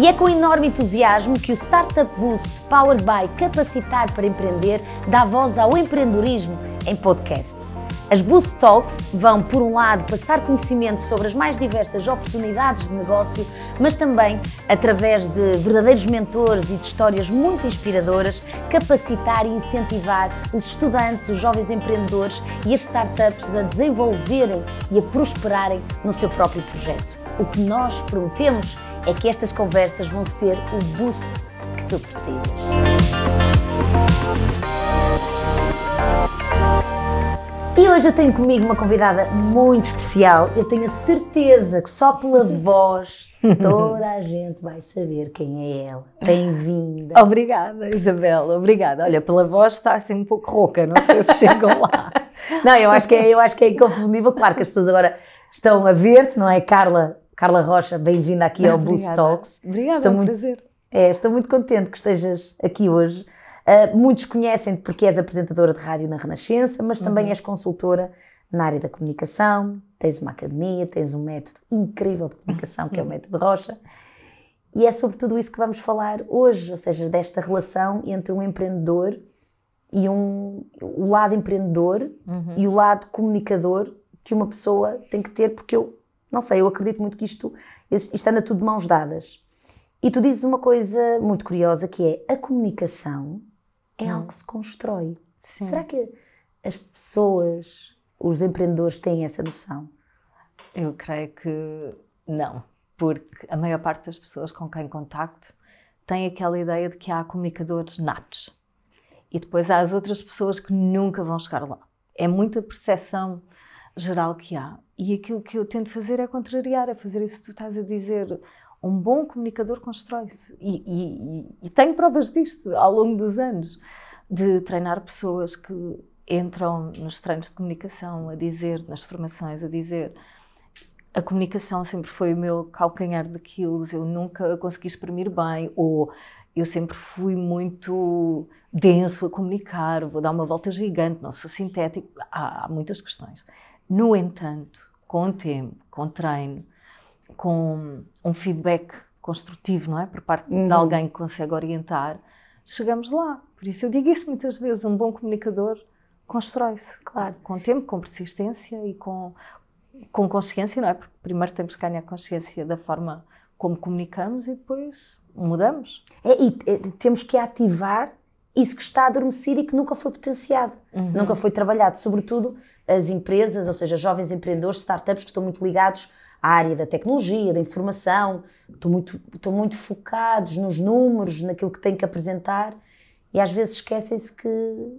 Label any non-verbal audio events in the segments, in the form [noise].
E é com enorme entusiasmo que o Startup Boost Powered by Capacitar para Empreender dá voz ao empreendedorismo em podcasts. As Boost Talks vão, por um lado, passar conhecimento sobre as mais diversas oportunidades de negócio, mas também, através de verdadeiros mentores e de histórias muito inspiradoras, capacitar e incentivar os estudantes, os jovens empreendedores e as startups a desenvolverem e a prosperarem no seu próprio projeto. O que nós prometemos é que estas conversas vão ser o boost que tu precisas. E hoje eu tenho comigo uma convidada muito especial. Eu tenho a certeza que só pela voz toda a gente vai saber quem é ela. Bem-vinda. Obrigada, Isabel, obrigada. Olha, pela voz está assim um pouco rouca, não sei se chegam lá. [laughs] Não, eu acho que é, eu acho que é inconfundível. Claro que as pessoas agora estão a ver-te, não é? Carla, Carla Rocha, bem-vinda aqui ao [laughs] Boost Talks. Obrigada, estou é um muito, prazer. É, estou muito contente que estejas aqui hoje. Uh, muitos conhecem-te porque és apresentadora de rádio na Renascença, mas também uhum. és consultora na área da comunicação, tens uma academia, tens um método incrível de comunicação que é o [laughs] método Rocha. E é sobre tudo isso que vamos falar hoje, ou seja, desta relação entre um empreendedor e um, o lado empreendedor uhum. e o lado comunicador que uma pessoa tem que ter, porque eu, não sei, eu acredito muito que isto, isto anda tudo de mãos dadas. E tu dizes uma coisa muito curiosa que é a comunicação é hum. algo que se constrói. Sim. Será que as pessoas, os empreendedores têm essa noção? Eu creio que não, porque a maior parte das pessoas com quem contacto tem aquela ideia de que há comunicadores natos e depois há as outras pessoas que nunca vão chegar lá. É muita percepção geral que há. E aquilo que eu tento fazer é contrariar, é fazer isso que tu estás a dizer. Um bom comunicador constrói-se. E, e, e, tenho provas disto ao longo dos anos, de treinar pessoas que entram nos treinos de comunicação a dizer, nas formações, a dizer. A comunicação sempre foi o meu calcanhar daquilo, eu nunca consegui exprimir bem, ou eu sempre fui muito denso a comunicar, vou dar uma volta gigante, não sou sintético, há, há muitas questões. No entanto, com o tempo, com o treino, com um feedback construtivo, não é? Por parte uhum. de alguém que consegue orientar, chegamos lá. Por isso eu digo isso muitas vezes, um bom comunicador constrói-se, claro, com tempo, com persistência e com, com consciência, não é? Porque primeiro temos que ganhar consciência da forma como comunicamos e depois mudamos. É, e é, temos que ativar isso que está adormecido e que nunca foi potenciado, uhum. nunca foi trabalhado, sobretudo as empresas, ou seja, jovens empreendedores, startups que estão muito ligados à área da tecnologia, da informação, estão muito, estão muito focados nos números, naquilo que têm que apresentar e às vezes esquecem-se que uhum.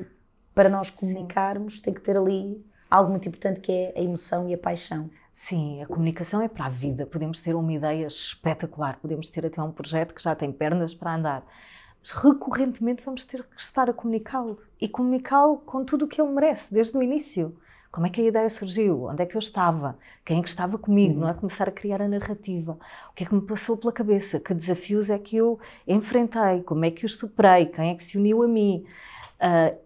uh, para nós comunicarmos Sim. tem que ter ali algo muito importante que é a emoção e a paixão. Sim, a comunicação é para a vida. Podemos ter uma ideia espetacular, podemos ter até um projeto que já tem pernas para andar, mas recorrentemente vamos ter que estar a comunicá-lo e comunicá-lo com tudo o que ele merece, desde o início. Como é que a ideia surgiu? Onde é que eu estava? Quem é que estava comigo? Uhum. Não é começar a criar a narrativa. O que é que me passou pela cabeça? Que desafios é que eu enfrentei? Como é que os superei? Quem é que se uniu a mim? Uh,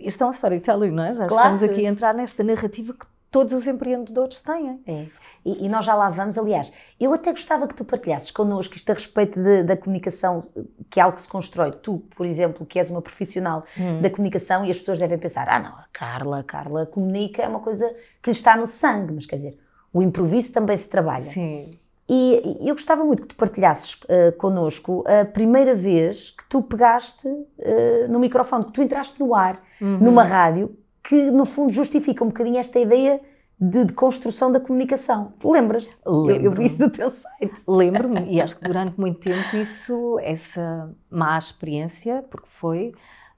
isto é uma storytelling, não é? Já claro. estamos aqui a entrar nesta narrativa que todos os empreendedores têm. É. E, e, nós já lá vamos. Aliás, eu até gostava que tu partilhasses connosco isto a respeito de, da comunicação, que é algo que se constrói. Tu, por exemplo, que és uma profissional hum. da comunicação e as pessoas devem pensar: ah, não, a Carla, a Carla comunica, é uma coisa que lhe está no sangue, mas quer dizer, o improviso também se trabalha. Sim. E eu gostava muito que tu partilhasses uh, connosco a primeira vez que tu pegaste uh, no microfone, que tu entraste no ar, uhum. numa rádio, que no fundo justifica um bocadinho esta ideia de, de construção da comunicação. Lembras? Lembro. Eu, eu vi isso do teu site. Lembro-me e acho que durante muito tempo isso, essa má experiência, porque foi,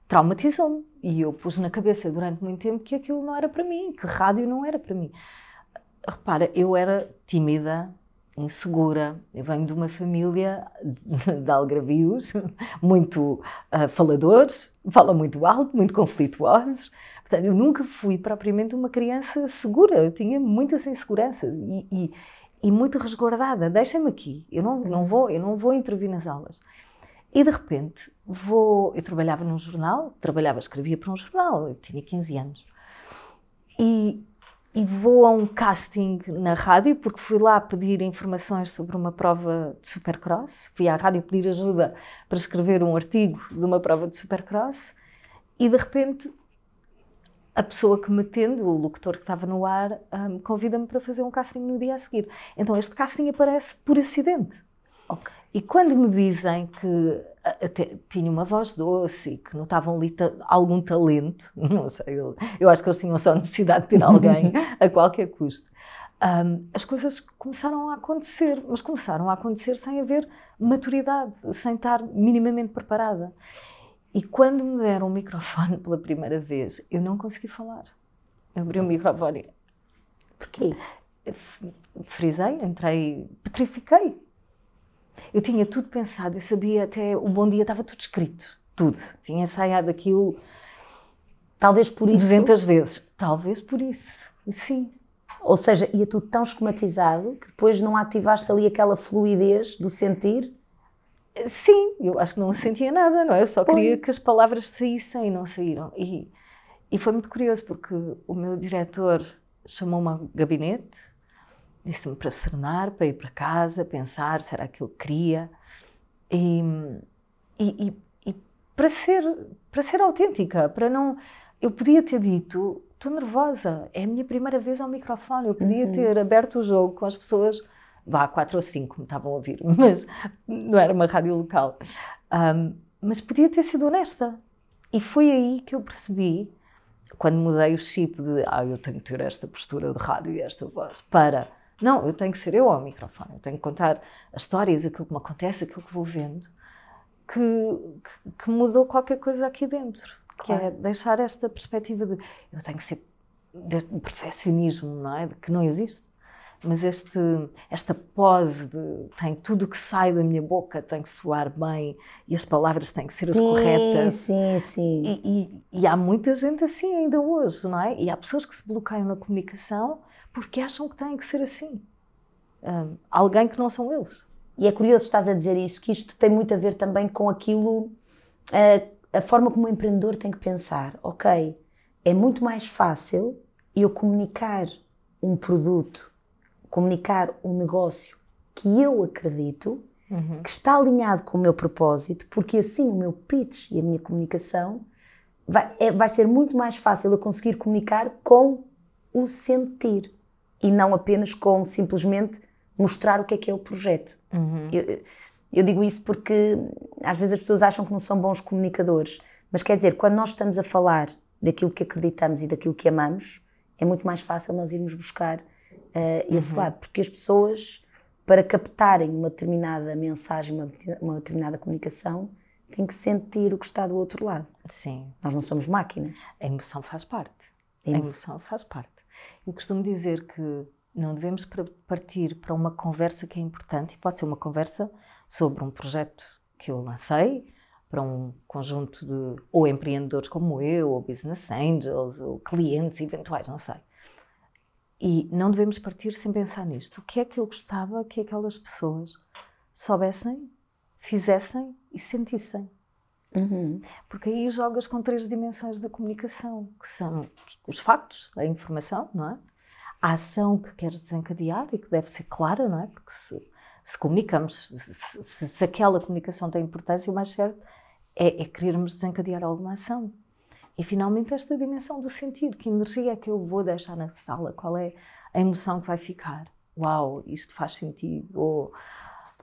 traumatizou-me. E eu pus na cabeça durante muito tempo que aquilo não era para mim, que rádio não era para mim. Repara, eu era tímida, insegura. Eu venho de uma família [laughs] de algravios, muito uh, faladores, falam muito alto, muito conflituosos. Portanto, eu nunca fui propriamente uma criança segura, eu tinha muitas inseguranças e, e, e muito resguardada. Deixa-me aqui, eu não, não, vou, eu não vou intervir nas aulas. E de repente vou. Eu trabalhava num jornal, trabalhava, escrevia para um jornal, eu tinha 15 anos. E e vou a um casting na rádio, porque fui lá pedir informações sobre uma prova de supercross. Fui à rádio pedir ajuda para escrever um artigo de uma prova de supercross e de repente a pessoa que me atende, o locutor que estava no ar, um, convida-me para fazer um casting no dia a seguir. Então este casting aparece por acidente. Ok. E quando me dizem que até, tinha uma voz doce e que notavam ali algum talento, [laughs] não sei, eu, eu, acho que eles tinham só necessidade de ter alguém [laughs] a qualquer custo. Um, as coisas começaram a acontecer, mas começaram a acontecer sem haver maturidade, sem estar minimamente preparada. E quando me deram o microfone pela primeira vez, eu não consegui falar. Eu abri o microfone. Porquê? Frisei, entrei, petrifiquei. Eu tinha tudo pensado, eu sabia até o bom dia estava tudo escrito, tudo. Tinha ensaiado aquilo. Talvez por isso. 200 vezes. Talvez por isso, sim. Ou seja, ia tudo tão esquematizado que depois não ativaste ali aquela fluidez do sentir? Sim, eu acho que não sentia nada, não é? Eu só Põe. queria que as palavras saíssem e não saíram. E, e foi muito curioso porque o meu diretor chamou-me ao gabinete disse-me para serenar, para ir para casa, pensar se era aquilo que queria? E, e, e, e, para ser para ser autêntica, para não eu podia ter dito estou nervosa, é a minha primeira vez ao microfone, eu podia uhum. ter aberto o jogo com as pessoas vá quatro ou cinco me estavam a ouvir, [laughs] mas não era uma rádio local, um, mas podia ter sido honesta. E foi aí que eu percebi quando mudei o chip de ah, eu tenho que ter esta postura de rádio e esta voz para não, eu tenho que ser eu ao microfone, eu tenho que contar as histórias, aquilo que me acontece, aquilo que vou vendo, que, que, que mudou qualquer coisa aqui dentro. Claro. Que é deixar esta perspectiva de eu tenho que ser deste perfeccionismo, não é? Que não existe. Mas este, esta pose de tem tudo o que sai da minha boca tem que soar bem e as palavras têm que ser as sim, corretas. Sim, sim. E, e, e há muita gente assim ainda hoje, não é? E há pessoas que se bloqueiam na comunicação porque acham que têm que ser assim. Um, alguém que não são eles. E é curioso estás a dizer isso, que isto tem muito a ver também com aquilo, a, a forma como o empreendedor tem que pensar. Ok, é muito mais fácil eu comunicar um produto, comunicar um negócio que eu acredito, uhum. que está alinhado com o meu propósito, porque assim o meu pitch e a minha comunicação vai, é, vai ser muito mais fácil eu conseguir comunicar com o sentir e não apenas com simplesmente mostrar o que é que é o projeto. Uhum. Eu, eu, digo isso porque às vezes as pessoas acham que não são bons comunicadores, mas quer dizer, quando nós estamos a falar daquilo que acreditamos e daquilo que amamos, é muito mais fácil nós irmos buscar uh, esse uhum. lado, porque as pessoas, para captarem uma determinada mensagem, uma, uma determinada comunicação, têm que sentir o que está do outro lado. Sim. Nós não somos máquina. A emoção faz parte. A emoção faz parte. Eu costumo dizer que não devemos partir para uma conversa que é importante, e pode ser uma conversa sobre um projeto que eu lancei, para um conjunto de ou empreendedores como eu, ou business angels, ou clientes eventuais, não sei. E não devemos partir sem pensar nisto. O que é que eu gostava que aquelas pessoas soubessem, fizessem e sentissem? Uhum. Porque aí jogas com três dimensões da comunicação, que são os factos, a informação, não é? A ação que queres desencadear e que deve ser clara, não é? Porque se, se comunicamos, se, se, se, aquela comunicação tem importância, o mais certo é, é querermos desencadear alguma ação. E finalmente esta dimensão do sentir, que energia é que eu vou deixar na sala, qual é a emoção que vai ficar? Uau, isto faz sentido, ou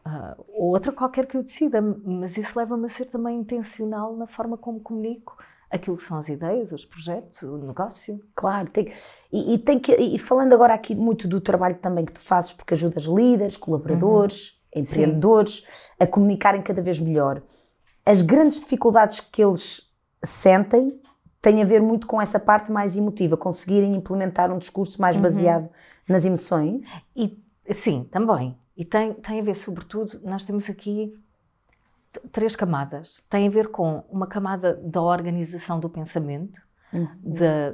Uh, ou outra qualquer que eu decida, mas isso leva-me a ser também intencional na forma como comunico aquilo que são as ideias, os projetos, o negócio. Claro, tem, e, e, tem que, e falando agora aqui muito do trabalho também que tu fazes, porque ajudas líderes, colaboradores, uhum. empreendedores Sim. a comunicarem cada vez melhor. As grandes dificuldades que eles sentem têm a ver muito com essa parte mais emotiva, conseguirem implementar um discurso mais uhum. baseado nas emoções. E sim, também. E tem, tem a ver, sobretudo, nós temos aqui três camadas. Tem a ver com uma camada da organização do pensamento, uhum.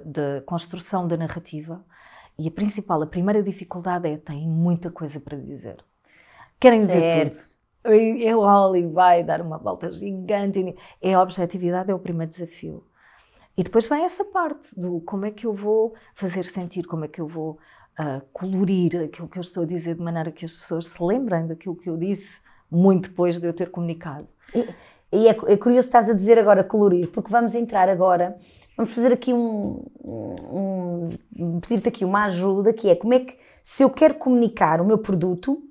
da, construção da narrativa. E a principal, a primeira dificuldade é tem muita coisa para dizer. Querem dizer certo. tudo. Eu olho e vai dar uma volta gigante. É a objetividade, é o primeiro desafio. E depois vem essa parte do como é que eu vou fazer sentir, como é que eu vou uh, colorir aquilo que eu estou a dizer de maneira que as pessoas se lembrem daquilo que eu disse muito depois de eu ter comunicado. E, e é, é, curioso estás a dizer agora colorir, porque vamos entrar agora, vamos fazer aqui um, um, um pedir-te aqui uma ajuda, que é como é que, se eu quero comunicar o meu produto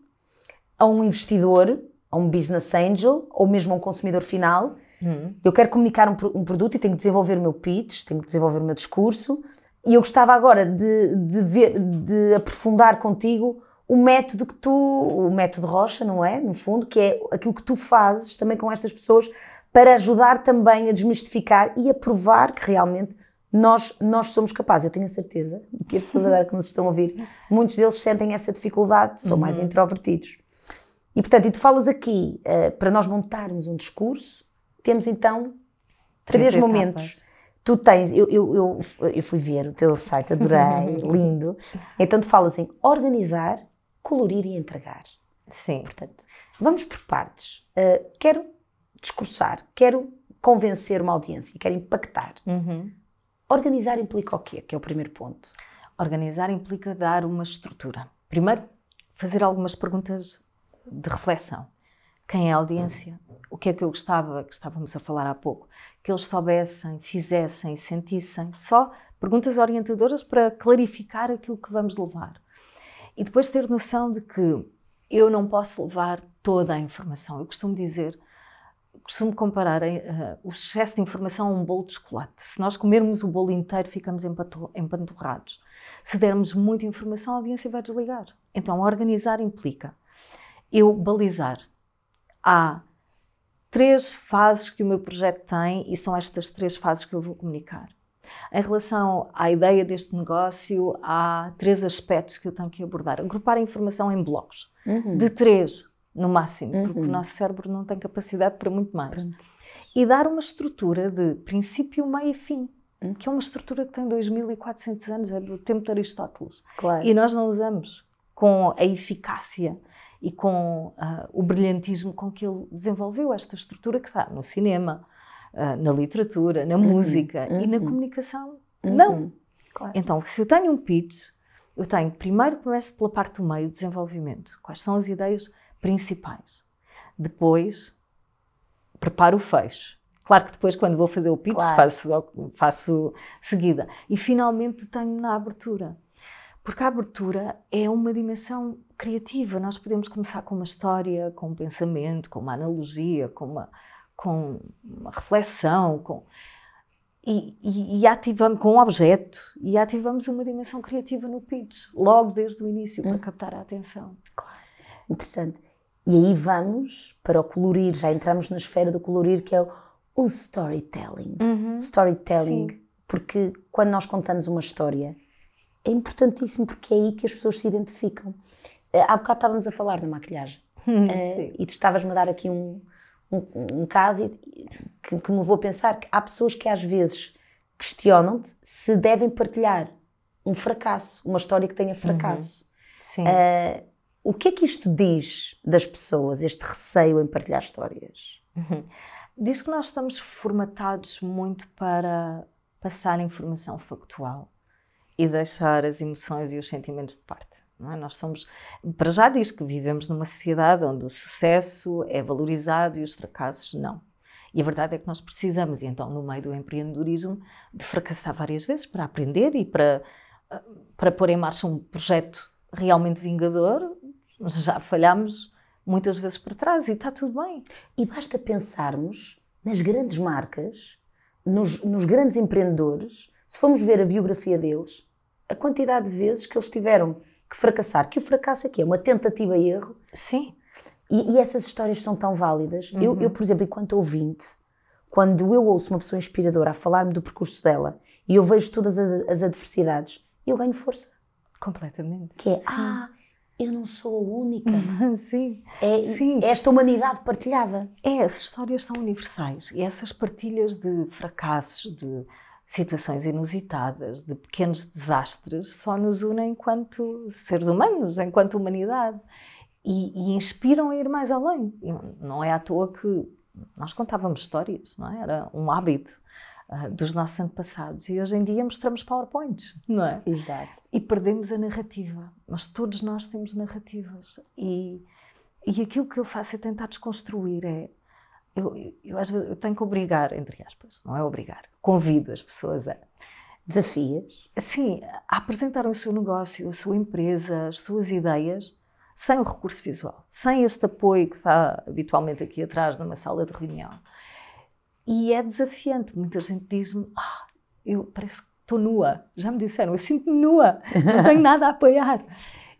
a um investidor, a um business angel, ou mesmo a um consumidor final, hum. eu quero comunicar um, um, produto e tenho que desenvolver o meu pitch, tenho que desenvolver o meu discurso, e eu gostava agora de, de, ver, de aprofundar contigo o método que tu, o método Rocha, não é? No fundo, que é aquilo que tu fazes também com estas pessoas para ajudar também a desmistificar e a provar que realmente nós, nós somos capazes. Eu tenho a certeza que as pessoas agora que nos estão a ouvir, muitos deles sentem essa dificuldade, são uhum. mais introvertidos. E portanto, e tu falas aqui, uh, para nós montarmos um discurso, temos então três, três momentos. Tu tens, eu, eu, eu, eu, fui ver o teu site, adorei, [laughs] lindo. Então tu falas em organizar, colorir e entregar. Sim. Portanto, vamos por partes. Uh, quero discursar, quero convencer uma audiência, quero impactar. Uhum. Organizar implica o quê? Que é o primeiro ponto. Organizar implica dar uma estrutura. Primeiro, fazer algumas perguntas de reflexão. Quem é a audiência? O que é que eu gostava, que estávamos a falar há pouco, que eles soubessem, fizessem, sentissem? Só perguntas orientadoras para clarificar aquilo que vamos levar. E depois ter noção de que eu não posso levar toda a informação. Eu costumo dizer, costumo comparar uh, o excesso de informação a um bolo de chocolate. Se nós comermos o bolo inteiro, ficamos empanturrados. Se dermos muita informação, a audiência vai desligar. Então, organizar implica eu balizar. Há três fases que o meu projeto tem e são estas três fases que eu vou comunicar. Em relação à ideia deste negócio, há três aspectos que eu tenho que abordar. Agrupar a informação em blocos, uhum. de três no máximo, uhum. porque o nosso cérebro não tem capacidade para muito mais. Uhum. E dar uma estrutura de princípio, meio e fim, uhum. que é uma estrutura que tem 2400 anos, é do tempo de Aristóteles. Claro. E nós não usamos com a eficácia e com uh, o brilhantismo com que ele desenvolveu esta estrutura que está no cinema, uh, na literatura, na uhum, música uhum. e na uhum. comunicação. Uhum. Não. Claro. Então, se eu tenho um pitch, eu tenho, primeiro começo pela parte do meio, desenvolvimento. Quais são as ideias principais? Depois, preparo o fecho. Claro que depois, quando vou fazer o pitch, claro. faço, faço seguida. E finalmente tenho na abertura. Porque a abertura é uma dimensão criativa. Nós podemos começar com uma história, com um pensamento, com uma analogia, com uma, com uma reflexão, com, e, e, e, ativamos com um objeto e ativamos uma dimensão criativa no pitch, logo desde o início, hum. para captar a atenção. Claro. Interessante. E aí vamos para o colorir, já entramos na esfera do colorir, que é o, o storytelling. Uhum. Storytelling, Sim. porque quando nós contamos uma história, é importantíssimo porque é aí que as pessoas se identificam. Uh, há bocado estávamos a falar da maquilhagem uh, e tu estavas-me a dar aqui um, um, um caso que, que, me levou a pensar que há pessoas que às vezes questionam-te se devem partilhar um fracasso, uma história que tenha fracasso. Uhum. Sim. Uh, o que é que isto diz das pessoas, este receio em partilhar histórias? Uhum. Diz que nós estamos formatados muito para passar informação factual e deixar as emoções e os sentimentos de parte. É? Nós somos, para já diz que vivemos numa sociedade onde o sucesso é valorizado e os fracassos não. E a verdade é que nós precisamos, e então, no meio do empreendedorismo, de fracassar várias vezes para aprender e para, para pôr em marcha um projeto realmente vingador. Já falhamos muitas vezes para trás e está tudo bem. E basta pensarmos nas grandes marcas, nos, nos grandes empreendedores, se formos ver a biografia deles, a quantidade de vezes que eles tiveram que fracassar, que o fracasso aqui é uma tentativa e erro. Sim. E, e essas histórias são tão válidas. Uhum. Eu, eu, por exemplo, enquanto ouvinte, quando eu ouço uma pessoa inspiradora a falar-me do percurso dela e eu vejo todas as adversidades, eu ganho força. Completamente. Que é, Sim. ah, eu não sou a única. [laughs] Sim. É, Sim. é esta humanidade partilhada. É, as histórias são universais e essas partilhas de fracassos, de situações inusitadas, de pequenos desastres, só nos unem enquanto seres humanos, enquanto humanidade. E, e, inspiram a ir mais além. Não é à toa que nós contávamos histórias, não é? Era um hábito. uh, dos nossos antepassados. E hoje em dia mostramos PowerPoints, não é? Exato. E perdemos a narrativa. Mas todos nós temos narrativas. E, e aquilo que eu faço é tentar desconstruir. É, eu, eu, às vezes, eu tenho que obrigar, entre aspas, não é obrigar, convido as pessoas a. Desafias? Sim, a apresentar o seu negócio, a sua empresa, as suas ideias, sem o recurso visual, sem este apoio que está habitualmente aqui atrás numa sala de reunião. E é desafiante. Muita gente diz-me: ah, eu parece que estou nua. Já me disseram, eu sinto-me nua, não tenho nada a apoiar.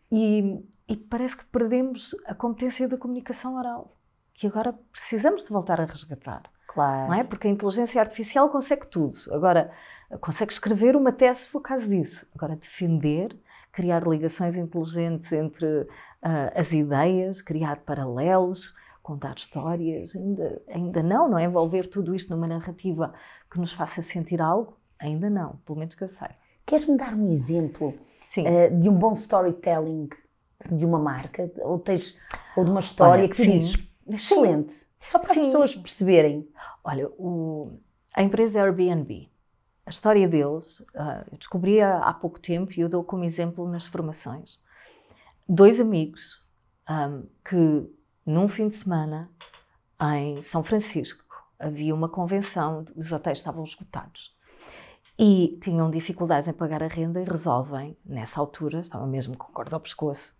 E, e parece que perdemos a competência da comunicação oral que agora precisamos de voltar a resgatar. Claro. Não é? Porque a inteligência artificial consegue tudo. Agora, consegue escrever uma tese se for caso disso. Agora, defender, criar ligações inteligentes entre uh, as ideias, criar paralelos, contar histórias, ainda, ainda não, não é? Envolver tudo isto numa narrativa que nos faça sentir algo, ainda não, pelo menos que eu sei. Queres-me dar um exemplo uh, de um bom storytelling de uma marca? Ou, tens, ou de uma história Olha, que sim. dizes Excelente. Sim. Só para Sim. as pessoas perceberem. Olha, o, a empresa Airbnb, a história deles, uh, eu descobri há, pouco tempo e eu dou como exemplo nas formações. Dois amigos um, que, num fim de semana, em São Francisco, havia uma convenção, os hotéis estavam esgotados. E tinham dificuldades em pagar a renda e resolvem, nessa altura, estavam mesmo com corda ao pescoço,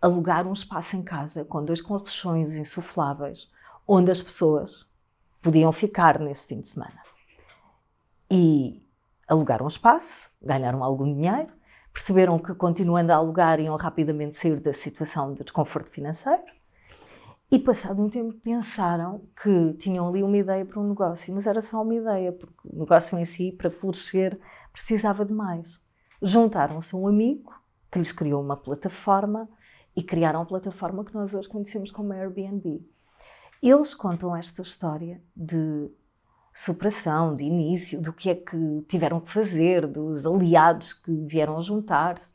alugar um espaço em casa com dois colchões insufláveis, onde as pessoas podiam ficar nesse fim de semana. E alugaram um espaço, ganharam algum dinheiro, perceberam que continuando a alugar iam rapidamente sair da situação de desconforto financeiro e passado um tempo pensaram que tinham ali uma ideia para um negócio, mas era só uma ideia, porque o negócio em si, para florescer, precisava de mais. Juntaram-se a um amigo que lhes criou uma plataforma e criaram a plataforma que nós hoje conhecemos como Airbnb. Eles contam esta história de superação, de início, do que é que tiveram que fazer, dos aliados que vieram juntar-se,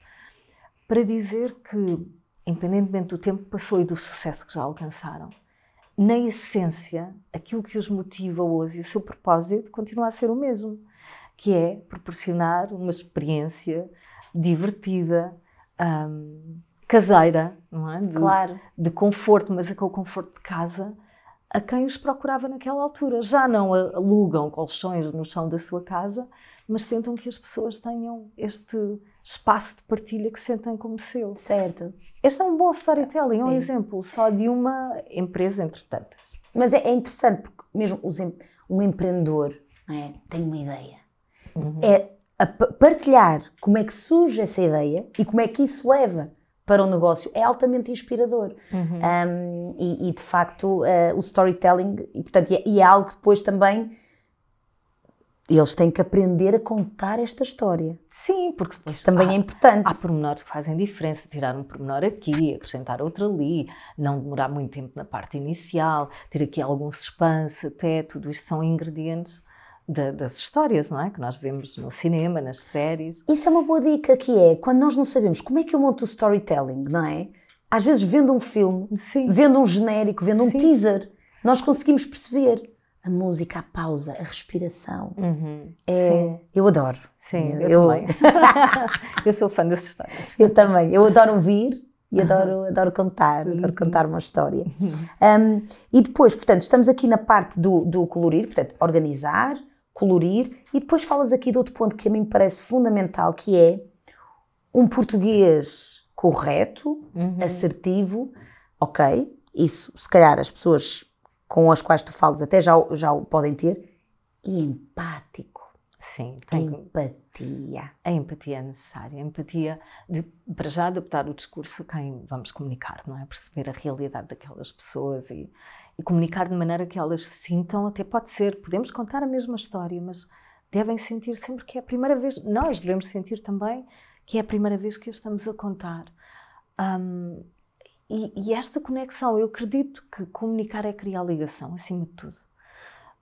para dizer que, independentemente do tempo que passou e do sucesso que já alcançaram, na essência, aquilo que os motiva hoje e o seu propósito continua a ser o mesmo, que é proporcionar uma experiência divertida, um, caseira, não é? De, claro. de conforto, mas aquele conforto de casa a quem os procurava naquela altura. Já não alugam colchões no chão da sua casa, mas tentam que as pessoas tenham este espaço de partilha que sentem como seu. Certo. Este é um bom storytelling, é um exemplo só de uma empresa entre tantas. Mas é, é interessante porque mesmo um empreendedor é? tem uma ideia. Uhum. É partilhar como é que surge essa ideia e como é que isso leva para o negócio é altamente inspirador. Uhum. Um, e, e, de facto, uh, o storytelling, e, portanto, e é, e é algo que depois também eles têm que aprender a contar esta história. Sim, porque isso também há, é importante. Há pormenores que fazem diferença, tirar um pormenor aqui, acrescentar outro ali, não demorar muito tempo na parte inicial, ter aqui algum suspense, até tudo isto são ingredientes de, das histórias, não é? Que nós vemos no cinema, nas séries. Isso é uma boa dica que é, quando nós não sabemos como é que eu monto o storytelling, não é? Às vezes vendo um filme, Sim. vendo um genérico, vendo Sim. um teaser, nós conseguimos perceber a música, a pausa, a respiração. Uhum. É, Sim. Eu adoro. Sim, eu, eu também. [laughs] [laughs] eu sou fã dessas histórias. Eu também. Eu adoro ouvir e adoro, adoro contar, adoro uhum. contar uma história. Um, e depois, portanto, estamos aqui na parte do, do colorir, portanto, organizar, colorir, e depois falas aqui de outro ponto que a mim parece fundamental, que é um português correto, uhum. assertivo, ok, isso se calhar as pessoas com as quais tu falas até já, já o podem ter, e empático. Sim, tem empatia. A empatia é necessária. A empatia de, para já adaptar o discurso a quem vamos comunicar, não é? Perceber a realidade daquelas pessoas e, e comunicar de maneira que elas se sintam, até pode ser, podemos contar a mesma história, mas devem sentir sempre que é a primeira vez, nós devemos sentir também que é a primeira vez que a estamos a contar. Um, e, e, esta conexão, eu acredito que comunicar é criar ligação, acima de tudo.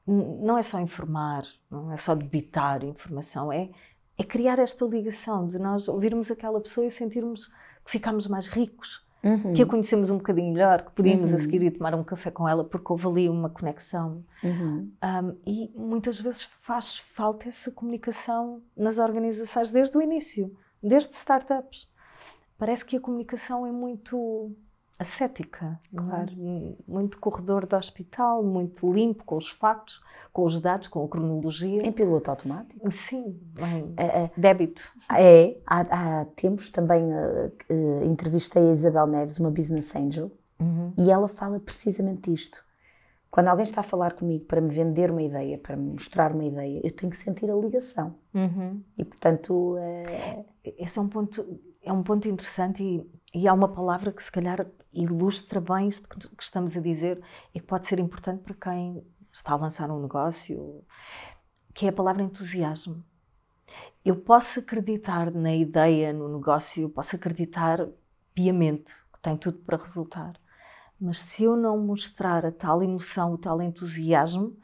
Não é só informar, não é só debitar informação, é, é criar esta ligação de nós ouvirmos aquela pessoa e sentirmos que ficamos mais ricos, uhum. que a conhecemos um bocadinho melhor, que podíamos uhum. a seguir ir tomar um café com ela porque houve ali uma conexão. Uhum. Um, e muitas vezes faz falta essa comunicação nas organizações desde o início, desde startups. Parece que a comunicação é muito ascética, claro. muito corredor do hospital, muito limpo com os factos, com os dados, com a cronologia. Em piloto automático? Sim, em é, é, débito. É, há, há tempos também uh, entrevistei a Isabel Neves, uma business angel, uhum. e ela fala precisamente isto. Quando alguém está a falar comigo para me vender uma ideia, para me mostrar uma ideia, eu tenho que sentir a ligação. Uhum. E portanto. Uh... Esse é um ponto, é um ponto interessante e, e há uma palavra que se calhar ilustra bem isto que estamos a dizer e que pode ser importante para quem está a lançar um negócio, que é a palavra entusiasmo. Eu posso acreditar na ideia, no negócio, posso acreditar piamente que tem tudo para resultar, mas se eu não mostrar a tal emoção, o tal entusiasmo,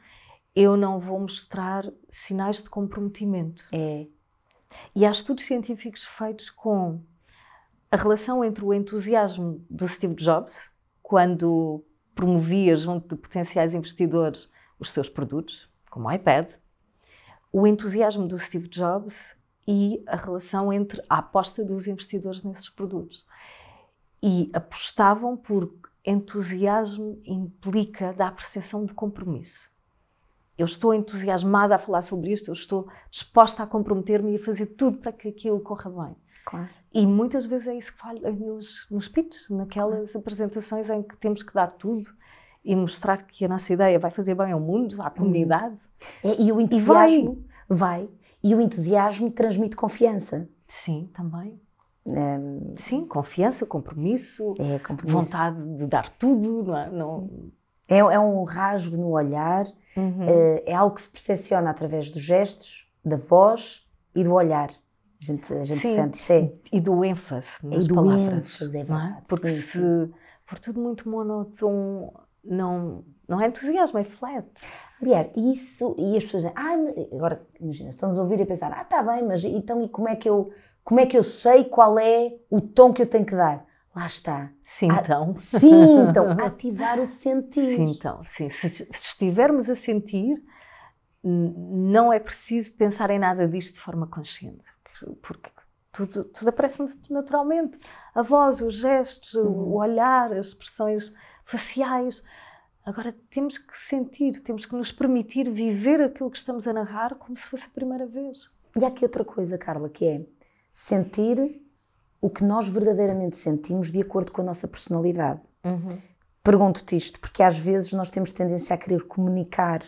eu não vou mostrar sinais de comprometimento. É. E há estudos científicos feitos com a relação entre o entusiasmo do Steve Jobs, quando promovia junto de potenciais investidores os seus produtos, como o iPad, o entusiasmo do Steve Jobs e a relação entre a aposta dos investidores nesses produtos. E apostavam porque entusiasmo implica da percepção de compromisso. Eu estou entusiasmada a falar sobre isto, eu estou disposta a comprometer-me e a fazer tudo para que aquilo corra bem. Claro. E muitas vezes é isso que falha nos, nos pitches, naquelas claro. apresentações em que temos que dar tudo e mostrar que a nossa ideia vai fazer bem ao mundo, à comunidade. É, e o entusiasmo e vai. vai. E o entusiasmo transmite confiança. Sim, também. Um, Sim, confiança, compromisso, é, compromisso, vontade de dar tudo, não é? Não... É, é um rasgo no olhar, uhum. é, é algo que se percepciona através dos gestos, da voz e do olhar. A gente, a gente sente isso é. E do ênfase nas e palavras. ênfase, é verdade. É? Porque sim, se sim. for tudo muito monótono, não, não é entusiasmo, é flat. Aliás, isso, e as pessoas dizem, ah, agora imagina, estão-nos a ouvir e pensar, ah, está bem, mas então e como é que eu, como é que eu sei qual é o tom que eu tenho que dar? Lá está. Sim, então. Sim, então, ativar o sentir. Sim, então, sim. Se, se estivermos a sentir, não é preciso pensar em nada disto de forma consciente porque tudo, tudo aparece naturalmente. A voz, os gestos, uhum. o olhar, as expressões faciais. Agora temos que sentir, temos que nos permitir viver aquilo que estamos a narrar como se fosse a primeira vez. E há aqui outra coisa, Carla, que é sentir o que nós verdadeiramente sentimos de acordo com a nossa personalidade. Uhum. Pergunto-te isto porque às vezes nós temos tendência a querer comunicar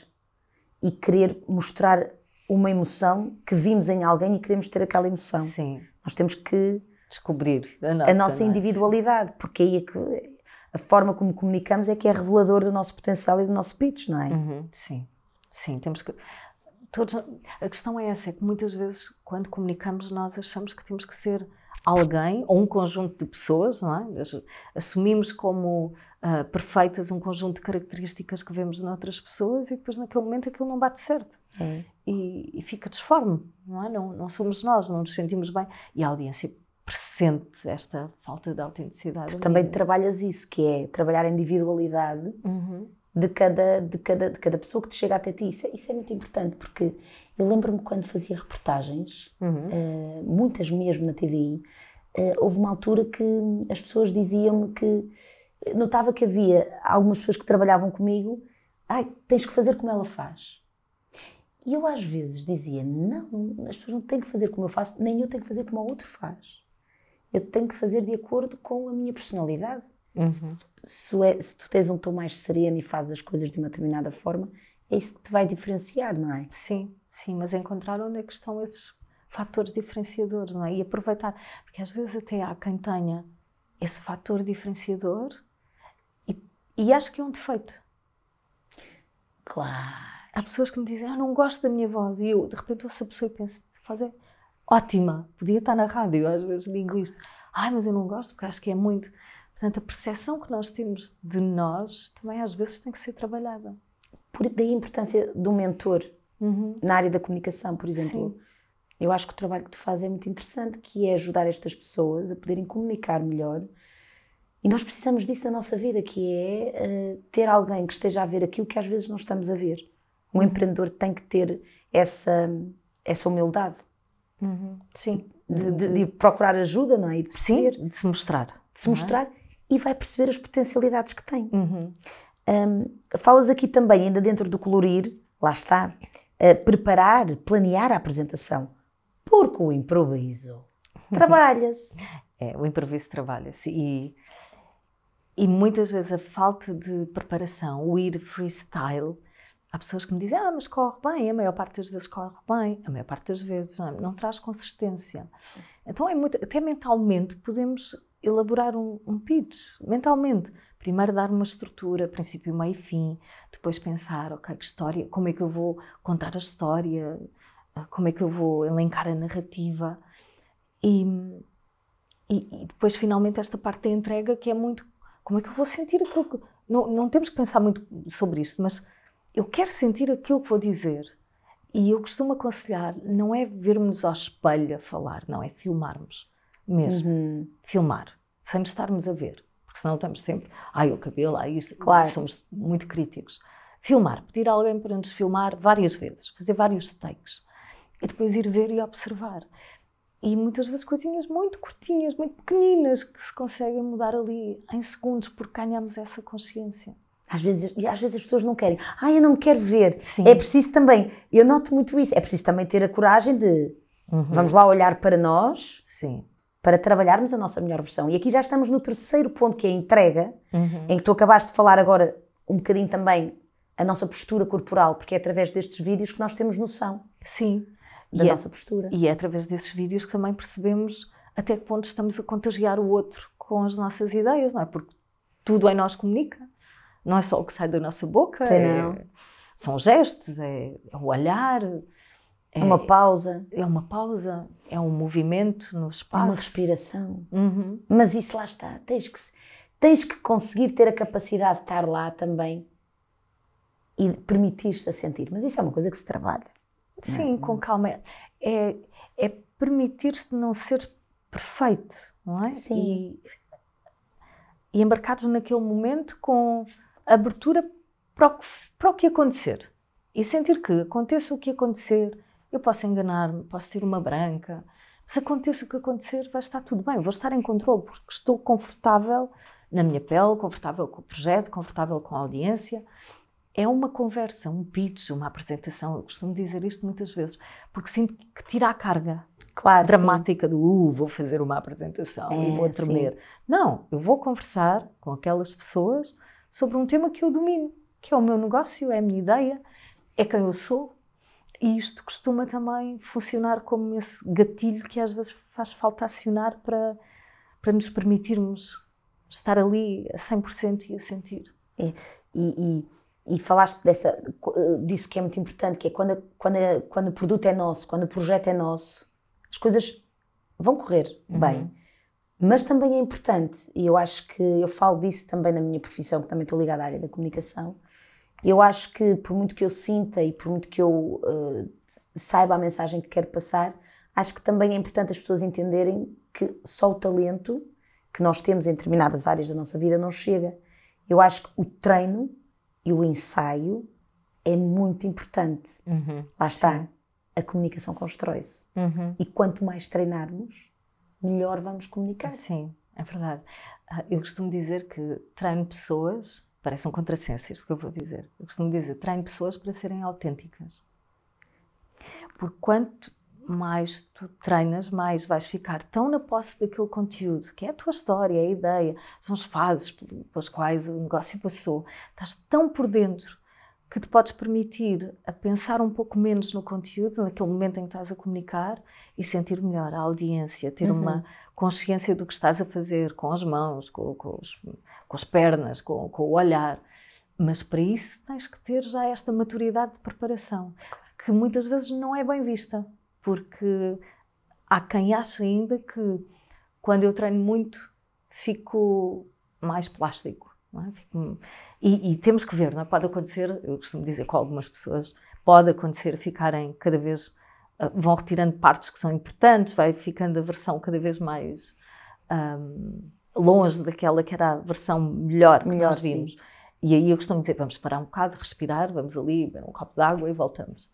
e querer mostrar uma emoção que vimos em alguém e queremos ter aquela emoção. Sim. Nós temos que descobrir a nossa, a nossa é? individualidade, porque aí é que a forma como comunicamos é que é revelador do nosso potencial e do nosso pitch, não é? Uhum, sim, sim, temos que todos a questão é essa, é que muitas vezes quando comunicamos nós achamos que temos que ser alguém ou um conjunto de pessoas, não é? Assumimos como uh, perfeitas um conjunto de características que vemos noutras pessoas e depois naquele momento aquilo não bate certo é. e, e, fica disforme, não é? Não, não somos nós, não nos sentimos bem e a audiência pressente esta falta de autenticidade. Tu também trabalhas isso, que é trabalhar a individualidade uhum. de, cada, de, cada, de cada pessoa que te chega até ti. Isso, é, isso é muito importante, porque eu lembro-me quando fazia reportagens, uhum. uh, muitas mesmo na TVI, uh, eh, houve uma altura que as pessoas diziam-me que notava que havia algumas pessoas que trabalhavam comigo, ai, tens que fazer como ela faz. E eu às vezes dizia, não, as pessoas não têm que fazer como eu faço, nem eu tenho que fazer como o outro faz. Eu tenho que fazer de acordo com a minha personalidade. Uhum. Se, se, é, se, tu tens um tom mais sereno e fazes as coisas de uma determinada forma, é isso que te vai diferenciar, não é? Sim, sim, mas encontrar onde é que estão esses fatores diferenciadores, não é? E aproveitar, porque às vezes até há quem tenha esse fator diferenciador e acho que é um defeito. Claro. Há pessoas que me dizem, ah, não gosto da minha voz. E eu, de repente, ouço a pessoa e penso, fazer é ótima, podia estar na rádio. Às vezes digo isto. Ai, mas eu não gosto porque acho que é muito. Portanto, a percepção que nós temos de nós também às vezes tem que ser trabalhada. Por daí a importância do mentor uhum. na área da comunicação, por exemplo. Sim. Eu acho que o trabalho que tu fazes é muito interessante, que é ajudar estas pessoas a poderem comunicar melhor E nós precisamos disso na nossa vida, que é uh, ter alguém que esteja a ver aquilo que às vezes não estamos a ver. Um uhum. empreendedor tem que ter essa, essa humildade. Uhum. Sim. De, de, de, procurar ajuda, não é? De Sim, de se mostrar. De se mostrar é? e vai perceber as potencialidades que tem. Uhum. Um, falas aqui também, ainda dentro do colorir, lá está, uh, preparar, planear a apresentação. Porque o improviso [laughs] trabalha-se. É, o improviso trabalha-se. E, e muitas vezes a falta de preparação, o ir freestyle, há pessoas que me dizem, ah, mas corre bem, a maior parte das vezes corre bem, a maior parte das vezes não, é? não traz consistência. Então é muito, até mentalmente podemos elaborar um, um pitch, mentalmente. Primeiro dar uma estrutura, princípio, meio e fim, depois pensar, ok, que história, como é que eu vou contar a história, ah, como é que eu vou elencar a narrativa. E, e, e depois, finalmente, esta parte da entrega que é muito, como é que eu vou sentir aquilo que... Não, não temos que pensar muito sobre isto, mas eu quero sentir aquilo que vou dizer. E eu costumo aconselhar, não é vermos ao espelho a falar, não, é filmarmos mesmo. Uhum. Filmar, sem estarmos a ver. Porque senão estamos sempre, ai, o cabelo, ai, isso. Claro. Somos muito críticos. Filmar, pedir a alguém para nos filmar várias vezes, fazer vários takes. E depois ir ver e observar. E muitas vezes coisinhas muito curtinhas, muito pequeninas, que se conseguem mudar ali em segundos, porque ganhamos essa consciência. Às vezes, e às vezes as pessoas não querem. Ah, eu não me quero ver. Sim. É preciso também, eu noto muito isso, é preciso também ter a coragem de uhum. vamos lá olhar para nós Sim. para trabalharmos a nossa melhor versão. E aqui já estamos no terceiro ponto, que é a entrega, uhum. em que tu acabaste de falar agora um bocadinho também a nossa postura corporal, porque é através destes vídeos que nós temos noção. Sim. Da e é nossa é, postura. E é através desses vídeos que também percebemos até que ponto estamos a contagiar o outro com as nossas ideias, não é? Porque tudo em nós comunica não é só o que sai da nossa boca, é, são gestos, é, é, o olhar. É, uma pausa. É uma pausa, é um movimento no espaço. É uma respiração. Uhum. Mas isso lá está. Tens que, tens que conseguir ter a capacidade de estar lá também e permitir-te a sentir. Mas isso é uma coisa que se trabalha. Sim, é? com calma. É, é permitir-te não ser perfeito, não é? Sim. E, e embarcares naquele momento com abertura para o, que, para o que acontecer. E sentir que aconteça o que acontecer, eu posso enganar-me, posso ter uma branca, se aconteça o que acontecer, vai estar tudo bem, vou estar em controle, porque estou confortável na minha pele, confortável com o projeto, confortável com a audiência. É uma conversa, um pitch, uma apresentação. Eu costumo dizer isto muitas vezes, porque sinto que tira a carga claro, dramática sim. do uh, vou fazer uma apresentação é, e vou tremer. Sim. Não, eu vou conversar com aquelas pessoas sobre um tema que eu domino, que é o meu negócio, é a minha ideia, é quem eu sou. E isto costuma também funcionar como esse gatilho que às vezes faz falta acionar para, para nos permitirmos estar ali a 100% e a sentir. É, e, e, e, falaste dessa, disso que é muito importante, que é quando, quando, quando o produto é nosso, quando o projeto é nosso, as coisas vão correr uhum. bem. Mas também é importante, e eu acho que eu falo disso também na minha profissão, que também estou ligada à área da comunicação. Eu acho que, por muito que eu sinta e por muito que eu uh, saiba a mensagem que quero passar, acho que também é importante as pessoas entenderem que só o talento que nós temos em determinadas áreas da nossa vida não chega. Eu acho que o treino e o ensaio é muito importante. Uhum, Lá está. Sim. A comunicação constrói-se. Uhum. E quanto mais treinarmos, melhor vamos comunicar. Sim, é verdade. Ah, eu costumo dizer que treino pessoas, parece um contrassenso isto que eu vou dizer, eu costumo dizer, treino pessoas para serem autênticas. Porque quanto mais tu treinas, mais vais ficar tão na posse daquele conteúdo, que é a tua história, é a ideia, são as fases pelas quais o negócio passou, estás tão por dentro que te podes permitir a pensar um pouco menos no conteúdo, naquele momento em que estás a comunicar e sentir melhor a audiência, ter uhum. uma consciência do que estás a fazer com as mãos, com, com, os, com as pernas, com, com, o olhar. Mas para isso tens que ter já esta maturidade de preparação, que muitas vezes não é bem vista, porque há quem ache ainda que quando eu treino muito fico mais plástico é? E, e, temos que ver, não é? Pode acontecer, eu costumo dizer com algumas pessoas, pode acontecer ficarem cada vez, uh, vão retirando partes que são importantes, vai ficando a versão cada vez mais um, longe daquela que era a versão melhor que Melhor, nós vimos. E aí eu costumo dizer, vamos parar um bocado, respirar, vamos ali, beber um copo de água e voltamos.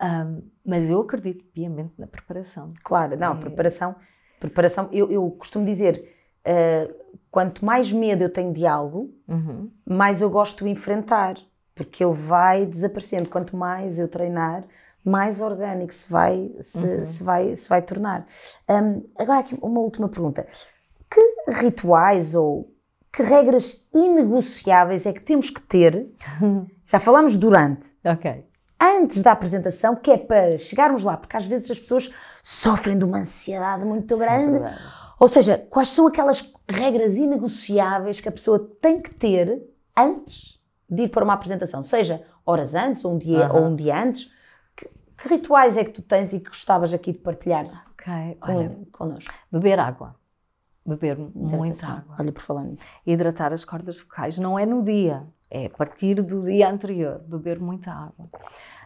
Um, mas eu acredito piamente na preparação. Claro, não, É. preparação. Preparação, eu, eu costumo dizer, eh, quanto mais medo eu tenho de algo, Uhum. mais eu gosto de enfrentar, porque ele vai desaparecendo. Quanto mais eu treinar, mais orgânico se vai, se, se vai, se vai tornar. Hum, agora, aqui uma última pergunta: que rituais ou que regras inegociáveis é que temos que ter? [laughs] Já falamos durante. Ok. Antes da apresentação, que é para chegarmos lá, porque às vezes as pessoas sofrem de uma ansiedade muito grande. verdade. Ou seja, quais são aquelas regras inegociáveis que a pessoa tem que ter antes de ir para uma apresentação? Seja horas antes ou um dia, Aham. ou um dia antes. Que, que rituais é que tu tens e que gostavas aqui de partilhar Ok. com, Olha, connosco? beber água. Beber muita água. Olha, por falar nisso. Hidratar as cordas vocais não é no dia, é a partir do dia anterior, beber muita água.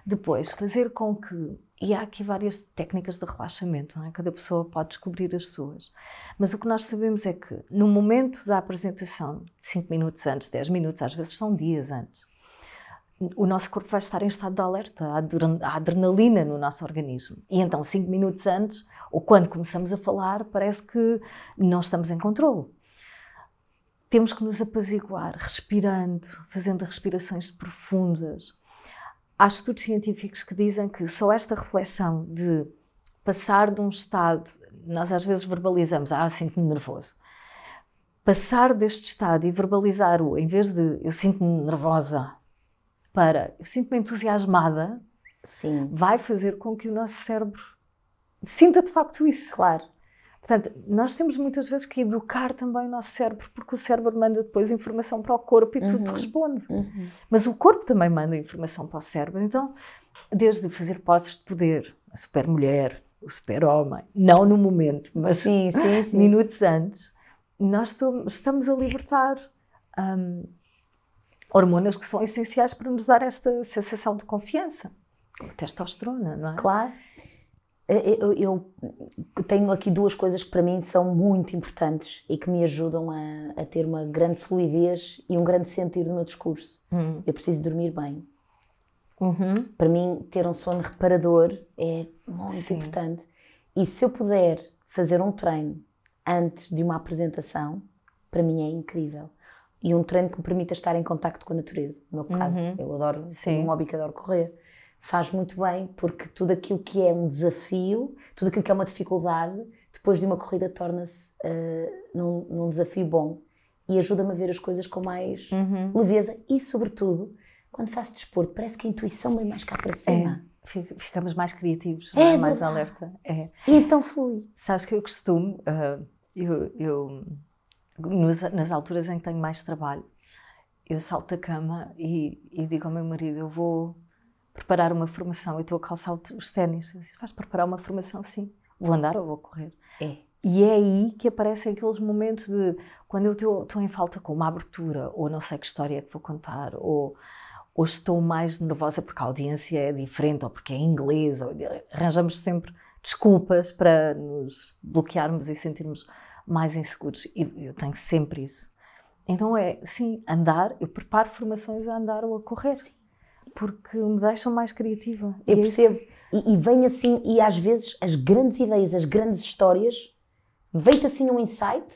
Depois, fazer com que. E há aqui várias técnicas de relaxamento, é? Cada pessoa pode descobrir as suas. Mas o que nós sabemos é que, no momento da apresentação, 5 minutos antes, 10 minutos, às vezes são dias antes, o nosso corpo vai estar em estado de alerta, há adren- há adrenalina no nosso organismo. E então, 5 minutos antes, ou quando começamos a falar, parece que não estamos em controle temos que nos apaziguar, respirando, fazendo respirações profundas. Há estudos científicos que dizem que só esta reflexão de passar de um estado, nós às vezes verbalizamos, ah, sinto-me nervoso. Passar deste estado e verbalizar-o, em vez de eu sinto-me nervosa, para eu sinto-me entusiasmada, Sim, vai fazer com que o nosso cérebro sinta de facto isso. claro. Portanto, nós temos muitas vezes que educar também o nosso cérebro, porque o cérebro manda depois informação para o corpo e tudo responde. Uhum. Mas o corpo também manda informação para o cérebro. Então, desde fazer posses de poder, a super mulher, o super homem, não no momento, mas Sim, sim, [laughs] sim. minutos antes, nós estamos a libertar hum, hormonas que são essenciais para nos dar esta sensação de confiança. Como a testosterona, não é? Claro. Eu, eu- eu tenho aqui duas coisas que para mim são muito importantes e que me ajudam a, a ter uma grande fluidez e um grande sentido no meu discurso. Hum. Eu preciso dormir bem. Uhum. Para mim, ter um sono reparador é muito Sim. importante. E se eu puder fazer um treino antes de uma apresentação, para mim é incrível. E um treino que me permita estar em contacto com a natureza. No meu caso, eu adoro, Uhum. Sim. um hobby que adoro correr. Faz muito bem, porque tudo aquilo que é um desafio, tudo aquilo que é uma dificuldade, depois de uma corrida torna-se eh, num, num desafio bom. E ajuda-me a ver as coisas com mais Uhum. leveza e, sobretudo, quando faço desporto, parece que a intuição vem mais cá para cima. Fic- Ficamos mais criativos, É é? mais verdade. alerta. É. E então flui. Sabes que eu costumo, ah, eu, eu nos- nas alturas em que tenho mais trabalho, eu salto da cama e, e digo ao meu marido: Eu vou preparar uma formação. Eu estou a calçar os ténis. Vais preparar uma formação? Sim. Vou andar ou vou correr? É. E é aí que aparecem aqueles momentos de quando eu estou em falta com uma abertura, ou não sei que história é que vou contar, ou, ou estou mais nervosa porque a audiência é diferente, ou porque é inglês, ou, arranjamos sempre desculpas para nos bloquearmos e sentirmos mais inseguros. E eu tenho sempre isso. Então é, sim, andar, eu preparo formações a andar ou a correr, porque me deixam mais criativa. Eu E é percebo. E, e vem assim, e às vezes as grandes ideias, as grandes histórias, vem-te assim um insight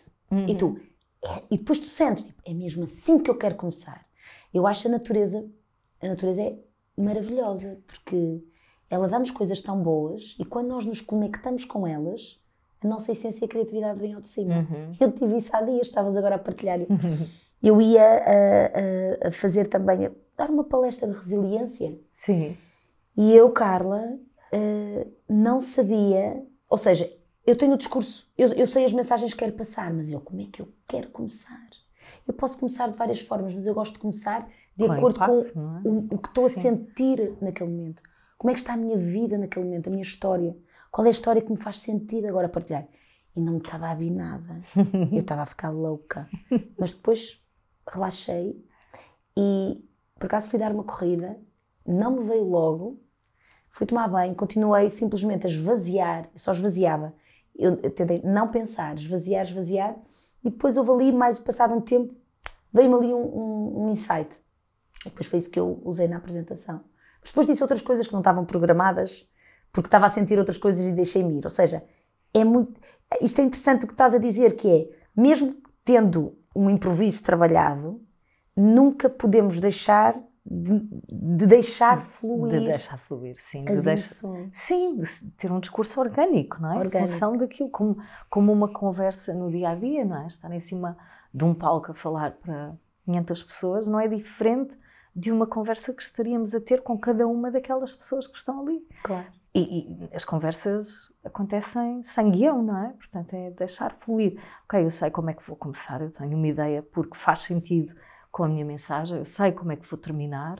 e tu, é- e depois tu sentes, tipo, é mesmo assim que eu quero começar. Eu acho a natureza, a natureza é maravilhosa, porque ela dá-nos coisas tão boas e quando nós nos conectamos com elas, a nossa essência e a criatividade vem ao de cima. Eu tive isso há dias, estavas agora a partilhar. [laughs] Eu ia a, a- a fazer também, a dar uma palestra de resiliência. Sim. E eu, Carla, eh, não sabia, ou seja, eu tenho o discurso, eu, eu sei as mensagens que quero passar, mas eu, como é que eu quero começar? Eu posso começar de várias formas, mas eu gosto de começar de Com acordo impacto, com é? o, o que estou a Sim. sentir naquele momento. Como é que está a minha vida naquele momento, a minha história? Qual é a história que me faz sentido agora partilhar? E não me estava a vir nada. [laughs] Eu estava a ficar louca. Mas depois relaxei e por acaso fui dar uma corrida, não me veio logo, fui tomar banho, continuei simplesmente a esvaziar, só esvaziava. Eu, eu tentei não pensar, esvaziar, esvaziar, e depois houve ali, mais passado um tempo, veio-me ali um, um, um insight. E depois foi isso que eu usei na apresentação. Mas depois disse outras coisas que não estavam programadas, porque estava a sentir outras coisas e deixei-me ir. Ou seja, é muito. Isto é interessante o que estás a dizer, que é, mesmo tendo um improviso trabalhado, nunca podemos deixar de, de deixar fluir. De deixar fluir, sim. De deixar, sim, de ter um discurso orgânico, não é? Orgânico. Em função daquilo, como, como uma conversa no dia a dia, não é? Estar em cima de um palco a falar para 500 pessoas não é diferente de uma conversa que estaríamos a ter com cada uma daquelas pessoas que estão ali. Claro. E, e, as conversas acontecem sem guião, não é? Portanto, é deixar fluir. Ok, eu sei como é que vou começar, eu tenho uma ideia porque faz sentido com a minha mensagem, eu sei como é que vou terminar,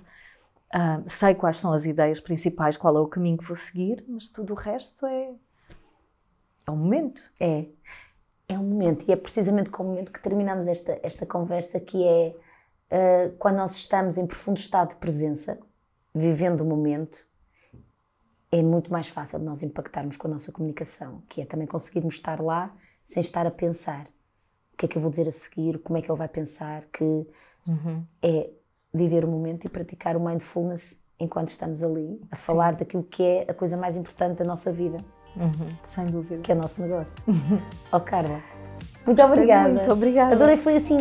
uh, sei quais são as ideias principais, qual é o caminho que vou seguir, mas tudo o resto é, é um momento. É, é um momento, e é precisamente com o momento que terminamos esta, esta conversa, que é uh, quando nós estamos em profundo estado de presença, vivendo o momento, é muito mais fácil de nós impactarmos com a nossa comunicação, que é também conseguirmos estar lá sem estar a pensar o que é que eu vou dizer a seguir, como é que ele vai pensar, que Uhum. É viver o momento e praticar o mindfulness enquanto estamos ali, a Sim. falar daquilo que é a coisa mais importante da nossa vida. Uhum. Sem dúvida. Que é o nosso negócio. oh, Carla, muito obrigada. Muito obrigada. Adorei, foi assim,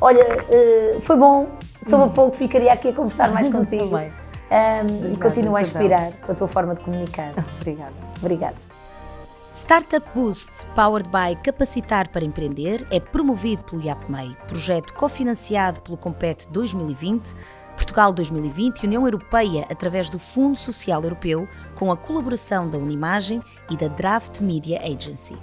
olha, uh, foi bom, soube a pouco, ficaria aqui a conversar mais [laughs] contigo. Um, e continuo a inspirar com a tua forma de comunicar. [laughs] obrigada. Obrigada. Startup Boost, powered by Capacitar para Empreender, é promovido pelo IAPMEI, projeto cofinanciado pelo Compete 2020, Portugal 2020 e União Europeia através do Fundo Social Europeu, com a colaboração da Unimagem e da Draft Media Agency.